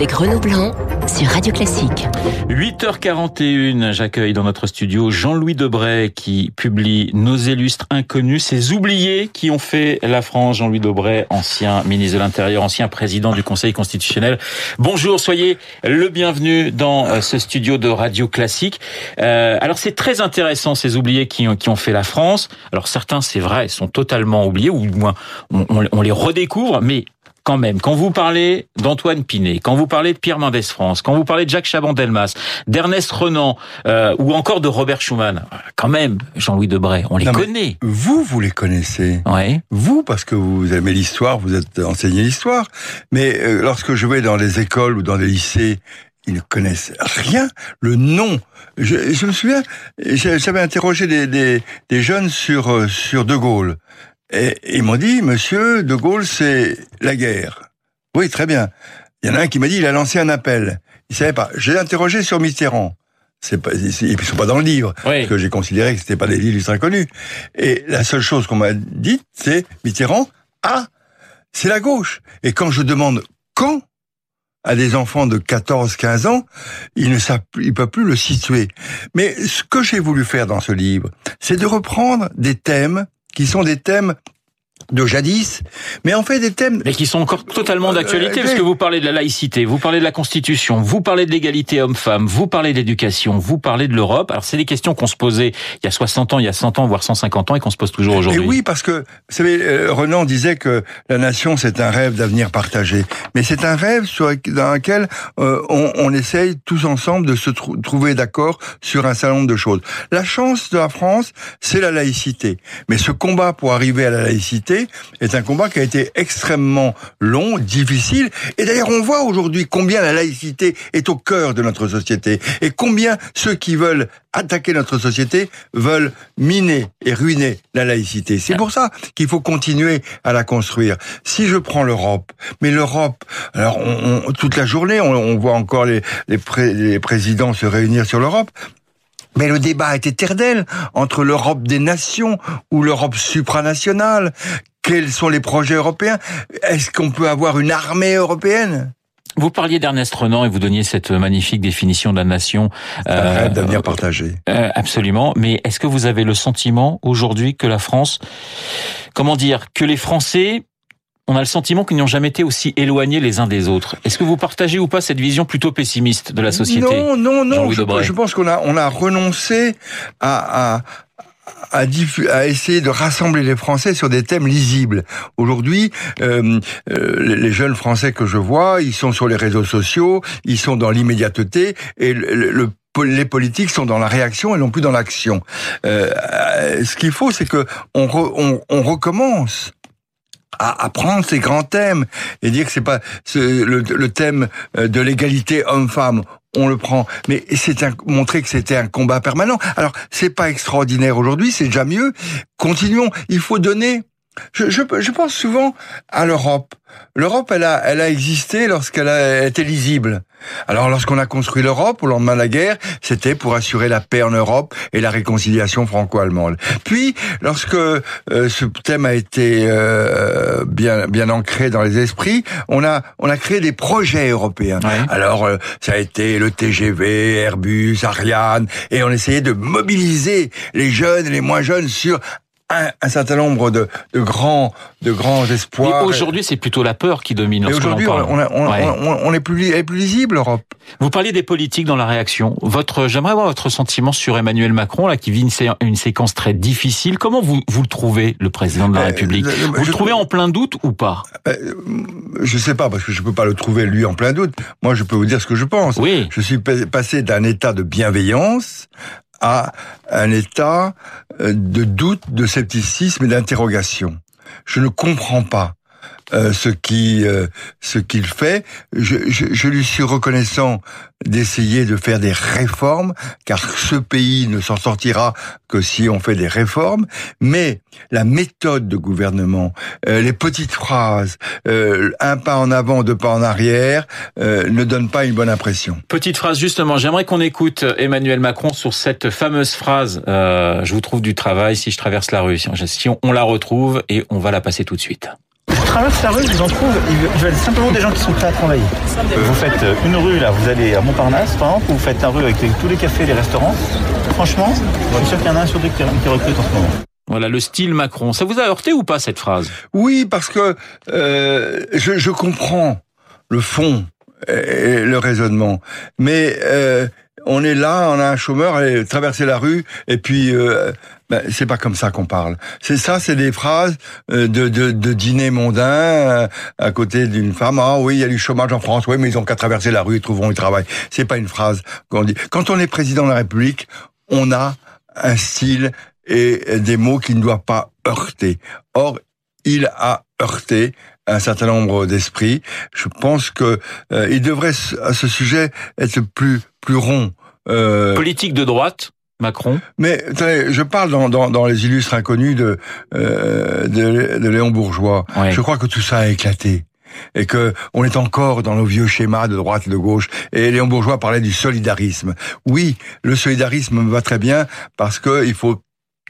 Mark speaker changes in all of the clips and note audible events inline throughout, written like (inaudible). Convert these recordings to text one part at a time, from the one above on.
Speaker 1: avec Renaud Blanc sur Radio Classique.
Speaker 2: 8h41, j'accueille dans notre studio Jean-Louis Debray qui publie Nos illustres inconnus, ces oubliés qui ont fait la France. Jean-Louis Debray, ancien ministre de l'Intérieur, ancien président du Conseil constitutionnel. Bonjour, soyez le bienvenu dans euh, ce studio de Radio Classique. Euh, alors c'est très intéressant ces oubliés qui ont, qui ont fait la France. Alors certains, c'est vrai, sont totalement oubliés, ou du moins on, on, on les redécouvre, mais quand même, quand vous parlez d'Antoine Pinet, quand vous parlez de Pierre Mendès France, quand vous parlez de Jacques Chaban-Delmas, d'Ernest Renan, euh, ou encore de Robert Schumann, quand même, Jean-Louis Debray, on les
Speaker 3: Non,
Speaker 2: connaît.
Speaker 3: Vous, vous les connaissez.
Speaker 2: Ouais.
Speaker 3: Vous, parce que vous aimez l'histoire, vous êtes enseigné l'histoire. Mais euh, lorsque je vais dans les écoles ou dans les lycées, ils ne connaissent rien. Le nom. Je, je me souviens, j'avais interrogé des, des, des jeunes sur, euh, sur De Gaulle. Et ils m'ont dit, monsieur, De Gaulle, c'est la guerre. Oui, très bien. Il y en a un qui m'a dit, il a lancé un appel. Il savait pas. J'ai interrogé sur Mitterrand. C'est pas, ils sont pas dans le livre.
Speaker 2: Oui.
Speaker 3: Parce que j'ai considéré que c'était pas des illustres inconnus. Et la seule chose qu'on m'a dit, c'est Mitterrand, ah, c'est la gauche. Et quand je demande quand à des enfants de 14, 15 ans, ils ne savent, ils peuvent plus le situer. Mais ce que j'ai voulu faire dans ce livre, c'est de reprendre des thèmes qui sont des thèmes de jadis, mais en fait des thèmes
Speaker 2: Mais qui sont encore totalement d'actualité,
Speaker 3: Euh,
Speaker 2: parce que vous parlez de la laïcité, vous parlez de la Constitution, vous parlez de l'égalité homme-femme, vous parlez d'éducation, vous parlez de l'Europe. Alors c'est des questions qu'on se posait il y a 60 ans, il y a 100 ans, voire 150 ans, et qu'on se pose toujours
Speaker 3: Et
Speaker 2: aujourd'hui.
Speaker 3: oui, parce que, vous savez, euh, Renan disait que la nation, c'est un rêve d'avenir partagé. Mais c'est un rêve sur, dans lequel euh, on, on essaye tous ensemble de se trou- trouver d'accord sur un certain nombre de choses. La chance de la France, c'est la laïcité. Mais ce combat pour arriver à la laïcité est un combat qui a été extrêmement long, difficile. Et d'ailleurs, on voit aujourd'hui combien la laïcité est au cœur de notre société et combien ceux qui veulent attaquer notre société veulent miner et ruiner la laïcité. C'est pour ça qu'il faut continuer à la construire. Si je prends l'Europe, mais l'Europe, alors toute la journée, on, voit encore les présidents se réunir sur l'Europe. Mais le débat est éternel entre l'Europe des nations ou l'Europe supranationale. Quels sont les projets européens? Est-ce qu'on peut avoir une armée européenne?
Speaker 2: Vous parliez d'Ernest Renan et vous donniez cette magnifique définition de la nation. Euh,
Speaker 3: d'avenir partagé.
Speaker 2: Euh, absolument. Mais est-ce que vous avez le sentiment aujourd'hui que la France, comment dire, que les Français, on a le sentiment qu'ils n'ont jamais été aussi éloignés les uns des autres? Est-ce que vous partagez ou pas cette vision plutôt pessimiste de la société
Speaker 3: Non, non, non. Je, je pense qu'on a, on a renoncé à, à, à, à essayer de rassembler les Français sur des thèmes lisibles. Aujourd'hui, euh, euh, les jeunes Français que je vois, ils sont sur les réseaux sociaux, ils sont dans l'immédiateté et le, le- le les politiques sont dans la réaction et non plus dans l'action. Euh, euh, ce qu'il faut, c'est que on, re- on, on recommence à, à prendre ces grands thèmes et dire que c'est pas le, le thème euh, de l'égalité homme-femme. On le prend, mais c'est montrer que c'était un combat permanent. Alors c'est pas extraordinaire aujourd'hui, c'est déjà mieux. Continuons. Il faut donner. Je, je, je pense souvent à l'Europe. L'Europe, elle a, elle a existé lorsqu'elle a été lisible. Alors, lorsqu'on a construit l'Europe au lendemain de la guerre, c'était pour assurer la paix en Europe et la réconciliation franco-allemande. Puis, lorsque euh, ce thème a été euh, bien bien ancré dans les esprits, on a on a créé des projets européens. Alors, euh, ça a été le TGV, Airbus, Ariane, et on essayait de mobiliser les jeunes et les moins jeunes sur un, un certain nombre de, de grands de grands espoirs.
Speaker 2: aujourd'hui, c'est plutôt la peur qui domine
Speaker 3: aujourd'hui, on, on,
Speaker 2: Ouais.
Speaker 3: on, on est plus, est plus lisible, l'Europe.
Speaker 2: Vous parliez des politiques dans la réaction. Votre, j'aimerais avoir votre sentiment sur Emmanuel Macron, là, qui vit une, sé- une séquence très difficile. Comment vous, vous le trouvez, le président de la
Speaker 3: Euh,
Speaker 2: République Vous le trouvez en plein doute ou pas
Speaker 3: Euh, je sais pas, parce que je peux pas le trouver, lui, en plein doute. Moi, je peux vous dire ce que je pense.
Speaker 2: Oui.
Speaker 3: Je suis pa- passé d'un état de bienveillance à un état euh, de doute, de scepticisme et d'interrogation. Je ne comprends pas euh, ce qui euh, ce qu'il fait. Je, je, je lui suis reconnaissant d'essayer de faire des réformes, car ce pays ne s'en sortira que si on fait des réformes. Mais la méthode de gouvernement, euh, les petites phrases, euh, un pas en avant, deux pas en arrière, euh, ne donnent pas une bonne impression.
Speaker 2: Petite phrase justement, j'aimerais qu'on écoute Emmanuel Macron sur cette fameuse phrase Je vous trouve du travail si je traverse la rue ». Si on la retrouve et on va la passer tout de suite.
Speaker 4: Je traverse la rue, je vous en trouve, il y a simplement des gens qui sont prêts à travailler. Vous faites euh, une rue là, vous allez à Montparnasse par exemple, vous faites la rue avec tous les cafés, les restaurants? Franchement, je suis sûr qu'il y en a un sur deux qui, recrute en ce moment.
Speaker 2: Voilà le style Macron. Ça vous a heurté ou pas cette phrase?
Speaker 3: Oui, parce que euh, je, je, comprends le fond et le raisonnement, mais euh, on est là, on a un chômeur, allez, traverser la rue, et puis euh, ben, c'est pas comme ça qu'on parle. C'est ça, c'est des phrases euh, de, de, de dîner mondain euh, à côté d'une femme. Ah oui, il y a du chômage en France. Oui, mais ils ont qu'à traverser la rue, ils trouveront du travail. C'est pas une phrase qu'on dit. Quand on est président de la République, on a un style et des mots qui ne doivent pas heurter. Or, il a heurté un certain nombre d'esprits. Je pense que euh, il devrait à ce sujet être plus plus rond.
Speaker 2: Euh... Politique de droite. Macron.
Speaker 3: Mais je parle dans, dans, dans, les illustres inconnus de, euh, de, de, Léon Bourgeois. Je crois que tout ça a éclaté et que on est encore dans nos vieux schémas de droite et de gauche. Et Léon Bourgeois parlait du solidarisme. Oui, le solidarisme me va très bien parce que il faut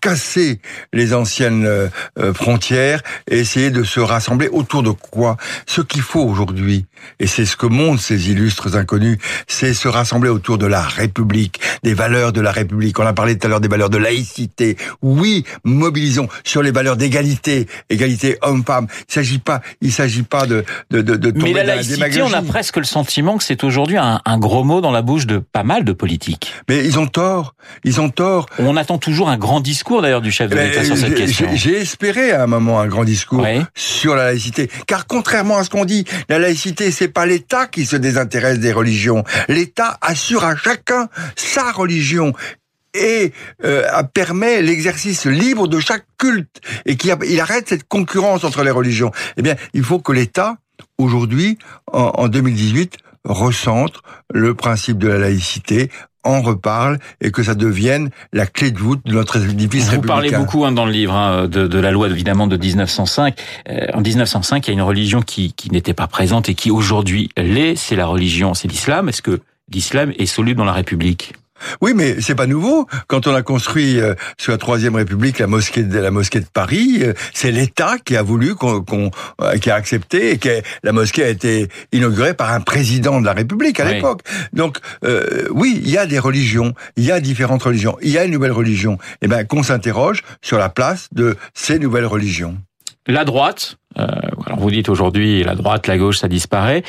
Speaker 3: casser les anciennes euh, euh, frontières et essayer de se rassembler autour de quoi? Ce qu'il faut aujourd'hui, et c'est ce que montrent ces illustres inconnus, c'est se rassembler autour de la République, des valeurs de la République. On a parlé tout à l'heure des valeurs de laïcité. Oui, mobilisons sur les valeurs d'égalité, égalité homme-femme. Il s'agit pas, il s'agit pas de de de, de
Speaker 2: tomber Mais la laïcité, on a presque le sentiment que c'est aujourd'hui un, un gros mot dans la bouche de pas mal de politiques.
Speaker 3: Mais ils ont tort, ils ont tort.
Speaker 2: On attend toujours un grand discours d'ailleurs du chef de l'État sur cette question.
Speaker 3: J'ai espéré à un moment un grand discours sur la laïcité, car contrairement à ce qu'on dit, la laïcité c'est pas l'État qui se désintéresse des religions. L'État assure à chacun sa religion et euh, permet l'exercice libre de chaque culte et qu'il il arrête cette concurrence entre les religions. Eh bien, il faut que l'État aujourd'hui, en, en 2018, recentre le principe de la laïcité en reparle et que ça devienne la clé de voûte de notre édifice
Speaker 2: Vous
Speaker 3: républicain.
Speaker 2: parlez beaucoup hein, dans le livre hein, de, de, la loi évidemment de 1905. Euh, en 1905, il y a une religion qui, qui n'était pas présente et qui aujourd'hui l'est, c'est la religion, c'est l'islam. Est-ce que l'islam est soluble dans la République?
Speaker 3: Oui, mais c'est pas nouveau. Quand on a construit euh, sous la Troisième République la mosquée de la mosquée de Paris, euh, c'est l'État qui a voulu qu'on, euh, qui a accepté et que la mosquée a été inaugurée par un président de la République à l'époque. Donc oui, il y a des religions, il y a différentes religions, il y a une nouvelle religion. Eh ben qu'on s'interroge sur la place de ces nouvelles religions.
Speaker 2: La droite, euh, alors vous dites aujourd'hui la droite, la gauche, ça disparaît.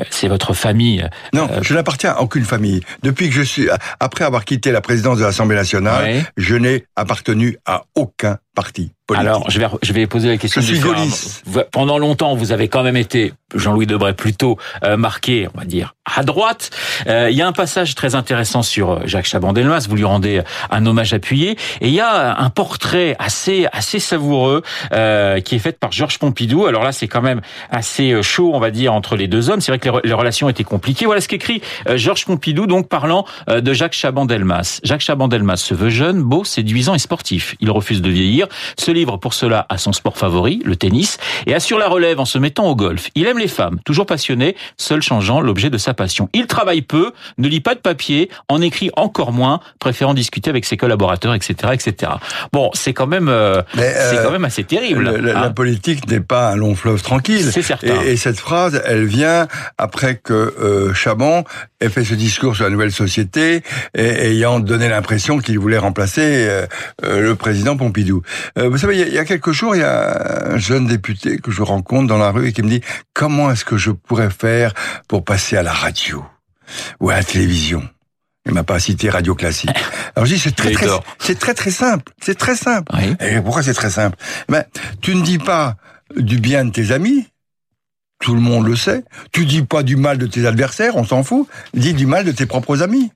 Speaker 2: Euh, c'est votre famille.
Speaker 3: Non, euh, je n'appartiens à aucune famille. Depuis que je suis, après avoir quitté la présidence de l'Assemblée nationale, je n'ai appartenu à aucun parti. Politique.
Speaker 2: Alors, je vais, je vais poser la question.
Speaker 3: Je suis gaulliste.
Speaker 2: Pendant longtemps, vous avez quand même été, Jean-Louis Debray, plutôt euh, marqué, on va dire, à droite. Euh, il y a un passage très intéressant sur euh, Jacques Chaban-Delmas. Vous lui rendez un hommage appuyé. Et il y a un portrait assez, assez savoureux euh, qui est fait par Georges Pompidou. Alors là, c'est quand même assez chaud, on va dire, entre les deux hommes. C'est vrai que les, relations étaient compliquées. Voilà ce qu'écrit Georges Pompidou, donc parlant de Jacques Chaban-Delmas. Jacques Chaban-Delmas se veut jeune, beau, séduisant et sportif. Il refuse de vieillir se livre pour cela à son sport favori, le tennis, et assure la relève en se mettant au golf. Il aime les femmes, toujours passionné, seul changeant l'objet de sa passion. Il travaille peu, ne lit pas de papier, en écrit encore moins, préférant discuter avec ses collaborateurs, etc., etc. Bon, c'est quand même, euh, c'est quand euh, même assez terrible.
Speaker 3: la, hein. politique n'est pas un long fleuve tranquille.
Speaker 2: C'est certain.
Speaker 3: Et, cette phrase, elle vient après que euh, Chaban ait fait ce discours sur la nouvelle société, et, ayant donné l'impression qu'il voulait remplacer euh, le président Pompidou. vous savez, il y, a quelques jours, il y a un jeune député que je rencontre dans la rue et qui me dit comment est-ce que je pourrais faire pour passer à la radio ou à la télévision? Il m'a pas cité radio classique. (laughs) Alors je dis c'est très très c'est très très simple, c'est très simple. Et pourquoi c'est très simple? Ben tu ne dis pas du bien de tes amis, tout le monde le sait. Tu dis pas du mal de tes adversaires, on s'en fout. Dis du mal de tes propres amis.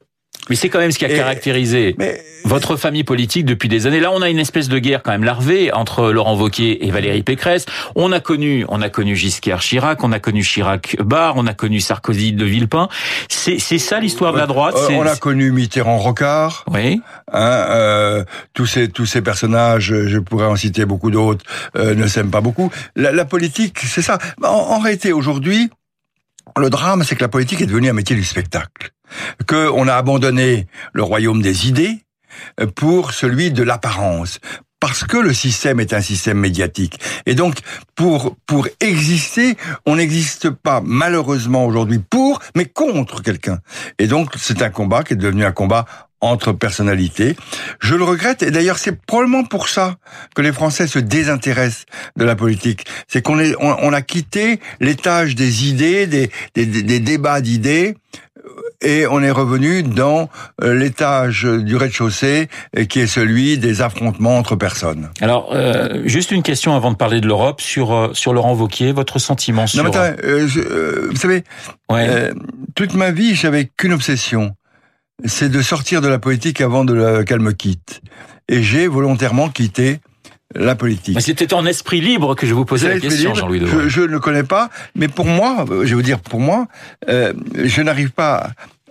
Speaker 2: Mais c'est quand même ce qui a caractérisé votre famille politique depuis des années. Là, on a une espèce de guerre quand même larvée entre Laurent Wauquiez et Valérie Pécresse. On a connu, on a connu Giscard Chirac, on a connu Chirac Barre, on a connu Sarkozy de Villepin. C'est c'est ça l'histoire de la droite.
Speaker 3: Euh, on a connu Mitterrand Rocard.
Speaker 2: Oui.
Speaker 3: Hein, euh, tous ces tous ces personnages, je pourrais en citer beaucoup d'autres, euh, ne s'aiment pas beaucoup. La, la politique, c'est ça. En, en réalité, aujourd'hui, le drame, c'est que la politique est devenue un métier du spectacle qu'on a abandonné le royaume des idées pour celui de l'apparence. parce que le système est un système médiatique. Et donc, pour, pour exister, on n'existe pas malheureusement aujourd'hui pour, mais contre quelqu'un. Et donc, c'est un combat qui est devenu un combat entre personnalités. Je le regrette et d'ailleurs c'est probablement pour ça que les Français se désintéressent de la politique. C'est qu'on on, a quitté l'étage des idées, des, des, des débats d'idées et on est revenu dans euh, l'étage du rez-de-chaussée qui est celui des affrontements entre personnes.
Speaker 2: Alors, euh, juste une question avant de parler de l'Europe sur euh, sur Laurent Wauquiez, votre sentiment sur.
Speaker 3: Non, mais attends, vous savez, toute ma vie, j'avais qu'une obsession, c'est de sortir de la politique avant de qu'elle me quitte. Et j'ai volontairement quitté la politique.
Speaker 2: C'était en esprit libre que je vous posais la question, Jean-Louis
Speaker 3: je, je, ne le connais pas, mais pour moi, je vais vous dire pour moi, euh, je n'arrive pas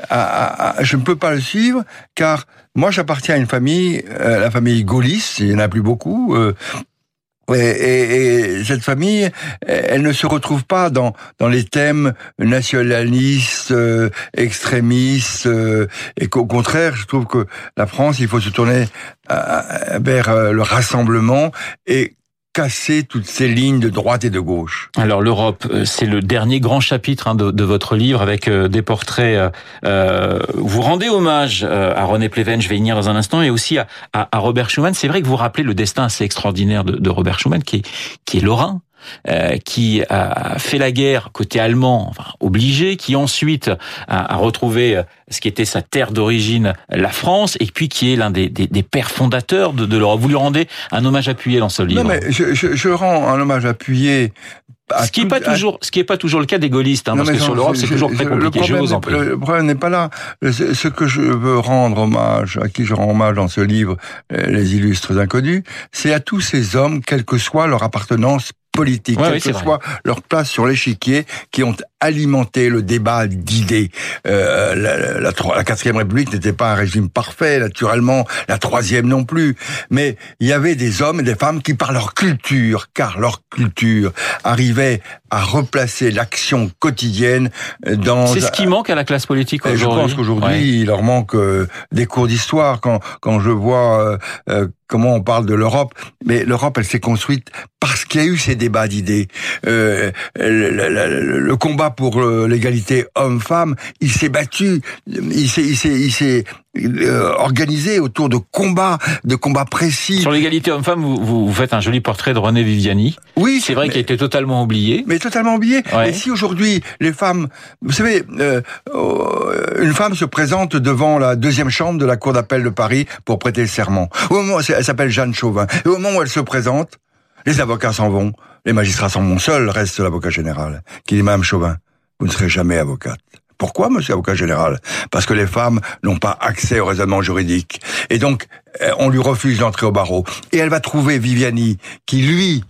Speaker 3: à, à, je ne peux pas le suivre car moi j'appartiens à une famille, euh, la famille gaulliste, il n'y en a plus beaucoup, euh, et, et, et, cette famille, elle ne se retrouve pas dans dans les thèmes nationalistes, euh, extrémistes, euh, et qu'au contraire, je trouve que la France, il faut se tourner vers euh, le rassemblement et casser toutes ces lignes de droite et de gauche.
Speaker 2: Alors l'Europe, euh, c'est le dernier grand chapitre hein, de, de, votre livre avec euh, des portraits. Euh, euh, vous rendez hommage à René Pleven, je vais y venir dans un instant, et aussi à, à, à Robert Schuman. C'est vrai que vous rappelez le destin assez extraordinaire de, de Robert Schuman, qui est, qui est lorrain, euh, qui a fait la guerre côté allemand, enfin, obligé, qui ensuite a, a, retrouvé ce qui était sa terre d'origine, la France, et puis qui est l'un des, des, des, pères fondateurs de, de l'Europe. Vous lui rendez un hommage appuyé dans ce livre.
Speaker 3: Non, mais je, je, je rends un hommage appuyé
Speaker 2: ce qui n'est pas toujours, ce qui est pas toujours le cas des gaullistes, hein, parce que sur l'Europe c'est toujours très compliqué.
Speaker 3: Le
Speaker 2: problème,
Speaker 3: je Le problème n'est pas là. Ce que je veux rendre hommage, à qui je rends hommage dans ce livre, les illustres inconnus, c'est à tous ces hommes, quelle que soit leur appartenance politique,
Speaker 2: ouais,
Speaker 3: quelle
Speaker 2: oui,
Speaker 3: que soit
Speaker 2: vrai.
Speaker 3: leur place sur l'échiquier, qui ont alimenté le débat d'idées. Euh, la, la, la, quatrième République n'était pas un régime parfait, naturellement, la troisième non plus. Mais il y avait des hommes et des femmes qui, par leur culture, car leur culture, arrivaient à replacer l'action quotidienne dans...
Speaker 2: C'est ce qui manque à la classe politique aujourd'hui.
Speaker 3: Je pense qu'aujourd'hui, ouais. il leur manque euh, des cours d'histoire. Quand, quand je vois euh, comment on parle de l'Europe, mais l'Europe, elle s'est construite parce qu'il y a eu ces débats d'idées. Euh, le, le, le, combat pour l'égalité homme-femme, il s'est battu, il s'est, il s'est, euh, organisé autour de combats, de combats précis.
Speaker 2: Sur l'égalité homme-femme, vous, vous, faites un joli portrait de René Viviani.
Speaker 3: Oui,
Speaker 2: c'est vrai qu'il a été totalement oublié.
Speaker 3: Mais totalement oublié.
Speaker 2: Ouais.
Speaker 3: Et si aujourd'hui les femmes, vous savez, euh, une femme se présente devant la deuxième chambre de la cour d'appel de Paris pour prêter serment. Au moment, elle s'appelle Jeanne Chauvin. Et au moment où elle se présente, les avocats s'en vont, les magistrats s'en vont. Seul reste l'avocat général, qui dit Madame Chauvin, vous ne serez jamais avocate. Pourquoi, monsieur avocat général? Parce que les femmes n'ont pas accès au raisonnement juridique. Et donc, on lui refuse d'entrer au barreau. Et elle va trouver Viviani, qui, lui,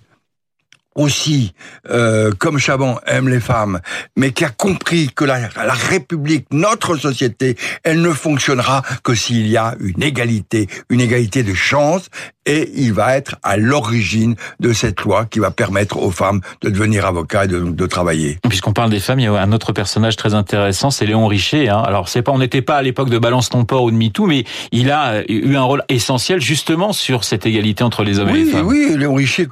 Speaker 3: aussi, euh, comme Chaban aime les femmes, mais qui a compris que la, la, République, notre société, elle ne fonctionnera que s'il y a une égalité, une égalité de chance, et il va être à l'origine de cette loi qui va permettre aux femmes de devenir avocats et de, de travailler.
Speaker 2: Puisqu'on parle des femmes, il y a un autre personnage très intéressant, c'est Léon Richer. Hein. Alors c'est pas, on n'était pas à l'époque de Balance ton port ou de MeToo, mais il a eu un rôle essentiel justement sur cette égalité entre les hommes
Speaker 3: oui,
Speaker 2: et les femmes.
Speaker 3: Oui, Léon Richer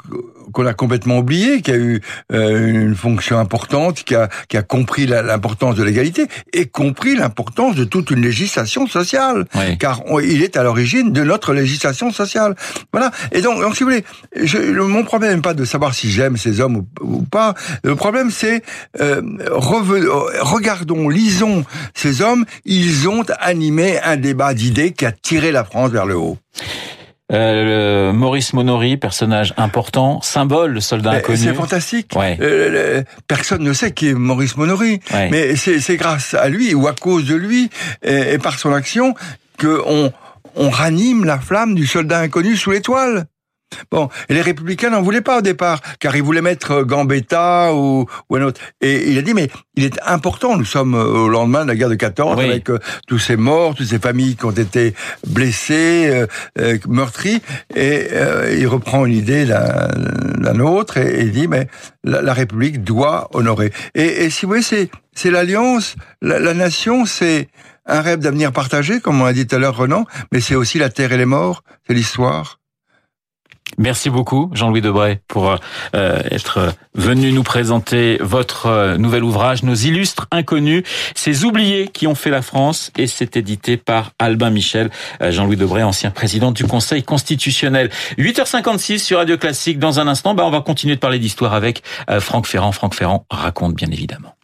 Speaker 3: qu'on a complètement oublié, qui a eu euh, une fonction importante, qui a, qui a compris l'importance de l'égalité et compris l'importance de toute une législation sociale,
Speaker 2: oui.
Speaker 3: car on, il est à l'origine de notre législation sociale. Voilà. Et donc, donc si vous voulez, je, le, mon problème n'est pas de savoir si j'aime ces hommes ou, ou, pas. Le problème, c'est euh, regardons, lisons ces hommes. Ils ont animé un débat d'idées qui a tiré la France vers le haut.
Speaker 2: Euh, Maurice Monory, personnage important, symbole, le soldat inconnu.
Speaker 3: C'est fantastique.
Speaker 2: Ouais.
Speaker 3: Euh, personne ne sait qui est Maurice Monory,
Speaker 2: ouais.
Speaker 3: mais c'est grâce à lui ou à cause de lui et, et par son action que on, on ranime la flamme du soldat inconnu sous l'étoile. Bon, et les républicains n'en voulaient pas au départ, car ils voulaient mettre Gambetta ou, ou un autre. Et il a dit, mais il est important, nous sommes au lendemain de la guerre de 14,
Speaker 2: oui.
Speaker 3: avec euh, tous ces morts, toutes ces familles qui ont été blessées, euh, euh, meurtries, et il reprend une idée la, la nôtre, et, et, il dit, mais la, la République doit honorer. Et, et, si vous voyez, c'est, c'est l'alliance, la, la nation, c'est un rêve d'avenir partagé, comme on a dit tout à l'heure Renan, mais c'est aussi la terre et les morts, c'est l'histoire.
Speaker 2: Merci beaucoup, Jean-Louis Debray, pour euh, être venu nous présenter votre euh, nouvel ouvrage, Nos illustres inconnus, ces oubliés qui ont fait la France, et c'est édité par Albin Michel, euh, Jean-Louis Debray, ancien président du Conseil constitutionnel. 8h56 sur Radio Classique. Dans un instant, bah, on va continuer de parler d'histoire avec Franck Ferrand. Franck Ferrand raconte bien évidemment.